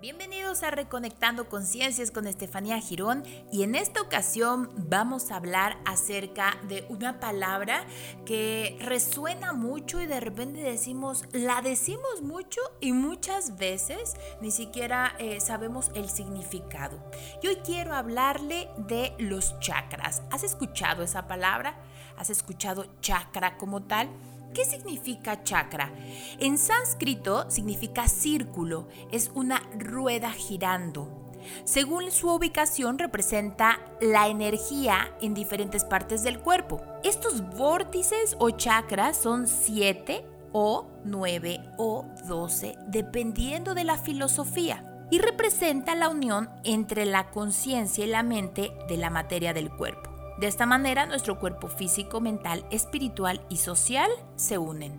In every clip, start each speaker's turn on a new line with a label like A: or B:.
A: Bienvenidos a Reconectando Conciencias con Estefanía Girón y en esta ocasión vamos a hablar acerca de una palabra que resuena mucho y de repente decimos, la decimos mucho y muchas veces ni siquiera eh, sabemos el significado. Y hoy quiero hablarle de los chakras. ¿Has escuchado esa palabra? ¿Has escuchado chakra como tal? ¿Qué significa chakra? En sánscrito significa círculo, es una rueda girando. Según su ubicación representa la energía en diferentes partes del cuerpo. Estos vórtices o chakras son 7 o 9 o 12 dependiendo de la filosofía y representa la unión entre la conciencia y la mente de la materia del cuerpo. De esta manera, nuestro cuerpo físico, mental, espiritual y social se unen.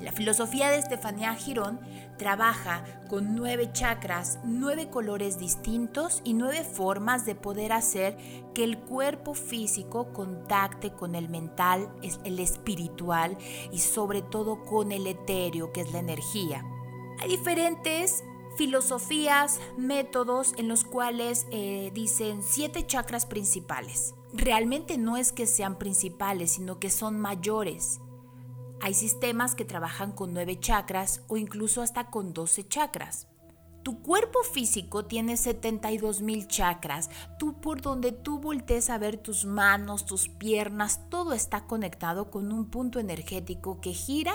A: La filosofía de Estefanía Girón trabaja con nueve chakras, nueve colores distintos y nueve formas de poder hacer que el cuerpo físico contacte con el mental, el espiritual y sobre todo con el etéreo, que es la energía. Hay diferentes filosofías, métodos en los cuales eh, dicen siete chakras principales realmente no es que sean principales, sino que son mayores. Hay sistemas que trabajan con nueve chakras o incluso hasta con 12 chakras. Tu cuerpo físico tiene 72 mil chakras. Tú por donde tú voltees a ver tus manos, tus piernas, todo está conectado con un punto energético que gira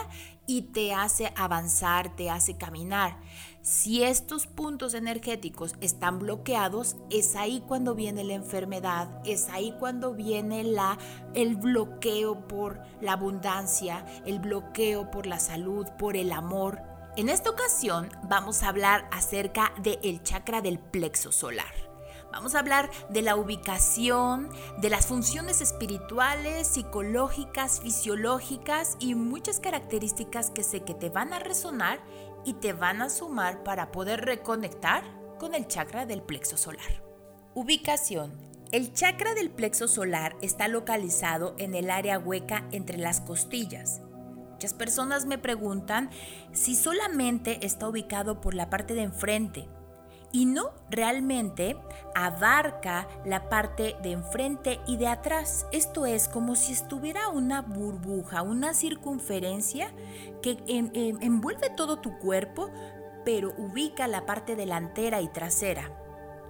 A: y te hace avanzar, te hace caminar. Si estos puntos energéticos están bloqueados, es ahí cuando viene la enfermedad, es ahí cuando viene la, el bloqueo por la abundancia, el bloqueo por la salud, por el amor en esta ocasión vamos a hablar acerca del chakra del plexo solar. Vamos a hablar de la ubicación, de las funciones espirituales, psicológicas, fisiológicas y muchas características que sé que te van a resonar y te van a sumar para poder reconectar con el chakra del plexo solar. Ubicación. El chakra del plexo solar está localizado en el área hueca entre las costillas, Muchas personas me preguntan si solamente está ubicado por la parte de enfrente y no realmente abarca la parte de enfrente y de atrás. Esto es como si estuviera una burbuja, una circunferencia que envuelve todo tu cuerpo, pero ubica la parte delantera y trasera.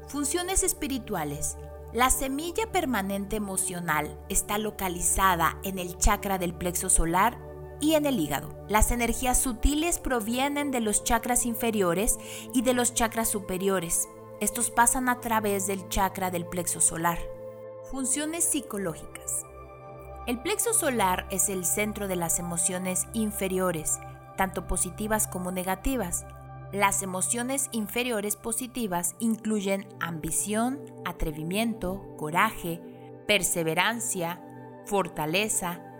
A: Funciones espirituales. La semilla permanente emocional está localizada en el chakra del plexo solar y en el hígado. Las energías sutiles provienen de los chakras inferiores y de los chakras superiores. Estos pasan a través del chakra del plexo solar. Funciones psicológicas. El plexo solar es el centro de las emociones inferiores, tanto positivas como negativas. Las emociones inferiores positivas incluyen ambición, atrevimiento, coraje, perseverancia, fortaleza,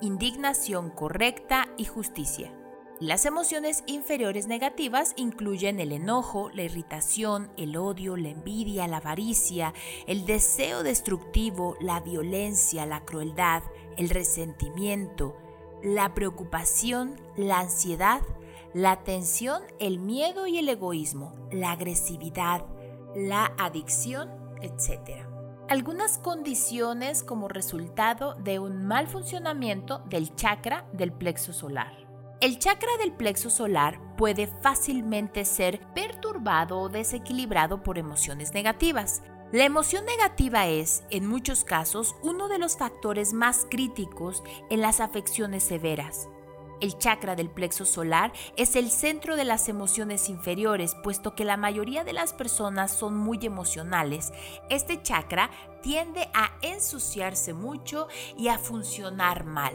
A: indignación correcta y justicia. Las emociones inferiores negativas incluyen el enojo, la irritación, el odio, la envidia, la avaricia, el deseo destructivo, la violencia, la crueldad, el resentimiento, la preocupación, la ansiedad, la tensión, el miedo y el egoísmo, la agresividad, la adicción, etc algunas condiciones como resultado de un mal funcionamiento del chakra del plexo solar. El chakra del plexo solar puede fácilmente ser perturbado o desequilibrado por emociones negativas. La emoción negativa es, en muchos casos, uno de los factores más críticos en las afecciones severas. El chakra del plexo solar es el centro de las emociones inferiores, puesto que la mayoría de las personas son muy emocionales. Este chakra tiende a ensuciarse mucho y a funcionar mal.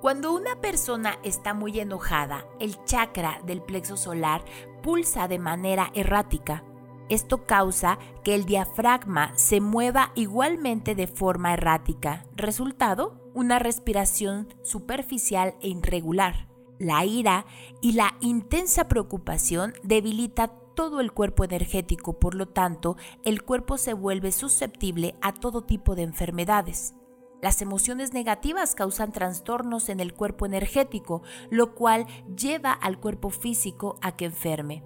A: Cuando una persona está muy enojada, el chakra del plexo solar pulsa de manera errática. Esto causa que el diafragma se mueva igualmente de forma errática. Resultado, una respiración superficial e irregular. La ira y la intensa preocupación debilita todo el cuerpo energético, por lo tanto, el cuerpo se vuelve susceptible a todo tipo de enfermedades. Las emociones negativas causan trastornos en el cuerpo energético, lo cual lleva al cuerpo físico a que enferme.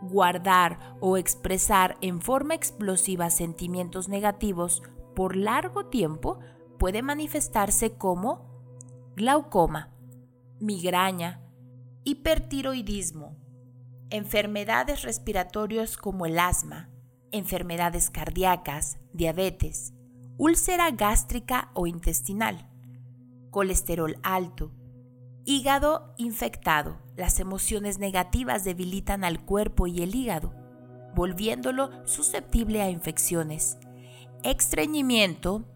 A: guardar o expresar en forma explosiva sentimientos negativos por largo tiempo puede manifestarse como glaucoma, migraña, hipertiroidismo, enfermedades respiratorias como el asma, enfermedades cardíacas, diabetes, úlcera gástrica o intestinal, colesterol alto, hígado infectado. Las emociones negativas debilitan al cuerpo y el hígado, volviéndolo susceptible a infecciones, estreñimiento,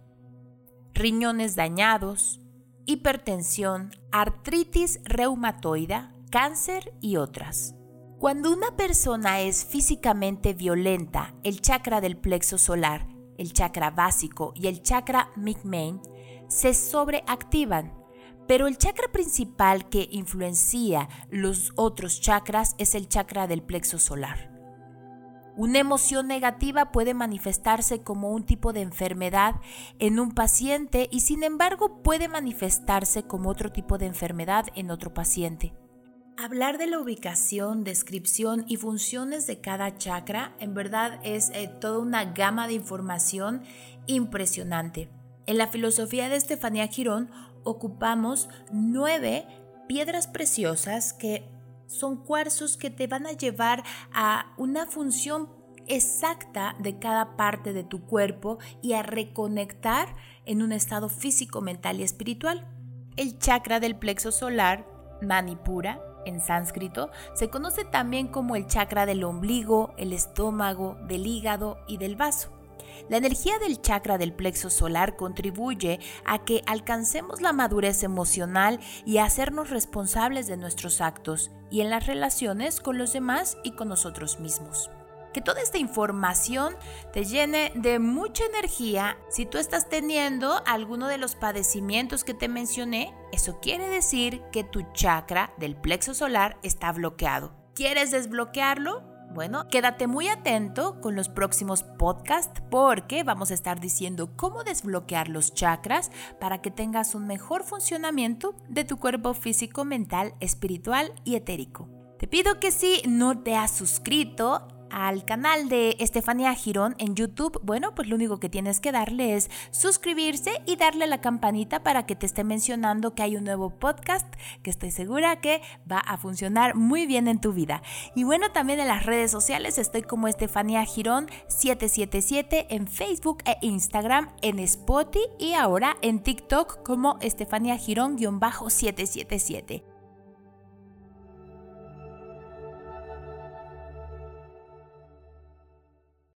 A: riñones dañados, hipertensión, artritis reumatoide, cáncer y otras. Cuando una persona es físicamente violenta, el chakra del plexo solar, el chakra básico y el chakra Migmain se sobreactivan, pero el chakra principal que influencia los otros chakras es el chakra del plexo solar. Una emoción negativa puede manifestarse como un tipo de enfermedad en un paciente y sin embargo puede manifestarse como otro tipo de enfermedad en otro paciente. Hablar de la ubicación, descripción y funciones de cada chakra en verdad es eh, toda una gama de información impresionante. En la filosofía de Estefanía Girón ocupamos nueve piedras preciosas que son cuarzos que te van a llevar a una función exacta de cada parte de tu cuerpo y a reconectar en un estado físico, mental y espiritual. El chakra del plexo solar, Manipura, en sánscrito, se conoce también como el chakra del ombligo, el estómago, del hígado y del vaso. La energía del chakra del plexo solar contribuye a que alcancemos la madurez emocional y a hacernos responsables de nuestros actos y en las relaciones con los demás y con nosotros mismos que toda esta información te llene de mucha energía. Si tú estás teniendo alguno de los padecimientos que te mencioné, eso quiere decir que tu chakra del plexo solar está bloqueado. ¿Quieres desbloquearlo? Bueno, quédate muy atento con los próximos podcasts porque vamos a estar diciendo cómo desbloquear los chakras para que tengas un mejor funcionamiento de tu cuerpo físico, mental, espiritual y etérico. Te pido que si no te has suscrito al canal de Estefanía Girón en YouTube, bueno, pues lo único que tienes que darle es suscribirse y darle a la campanita para que te esté mencionando que hay un nuevo podcast que estoy segura que va a funcionar muy bien en tu vida. Y bueno, también en las redes sociales estoy como Estefanía Girón 777 en Facebook e Instagram, en Spotify y ahora en TikTok como Estefanía Girón-777.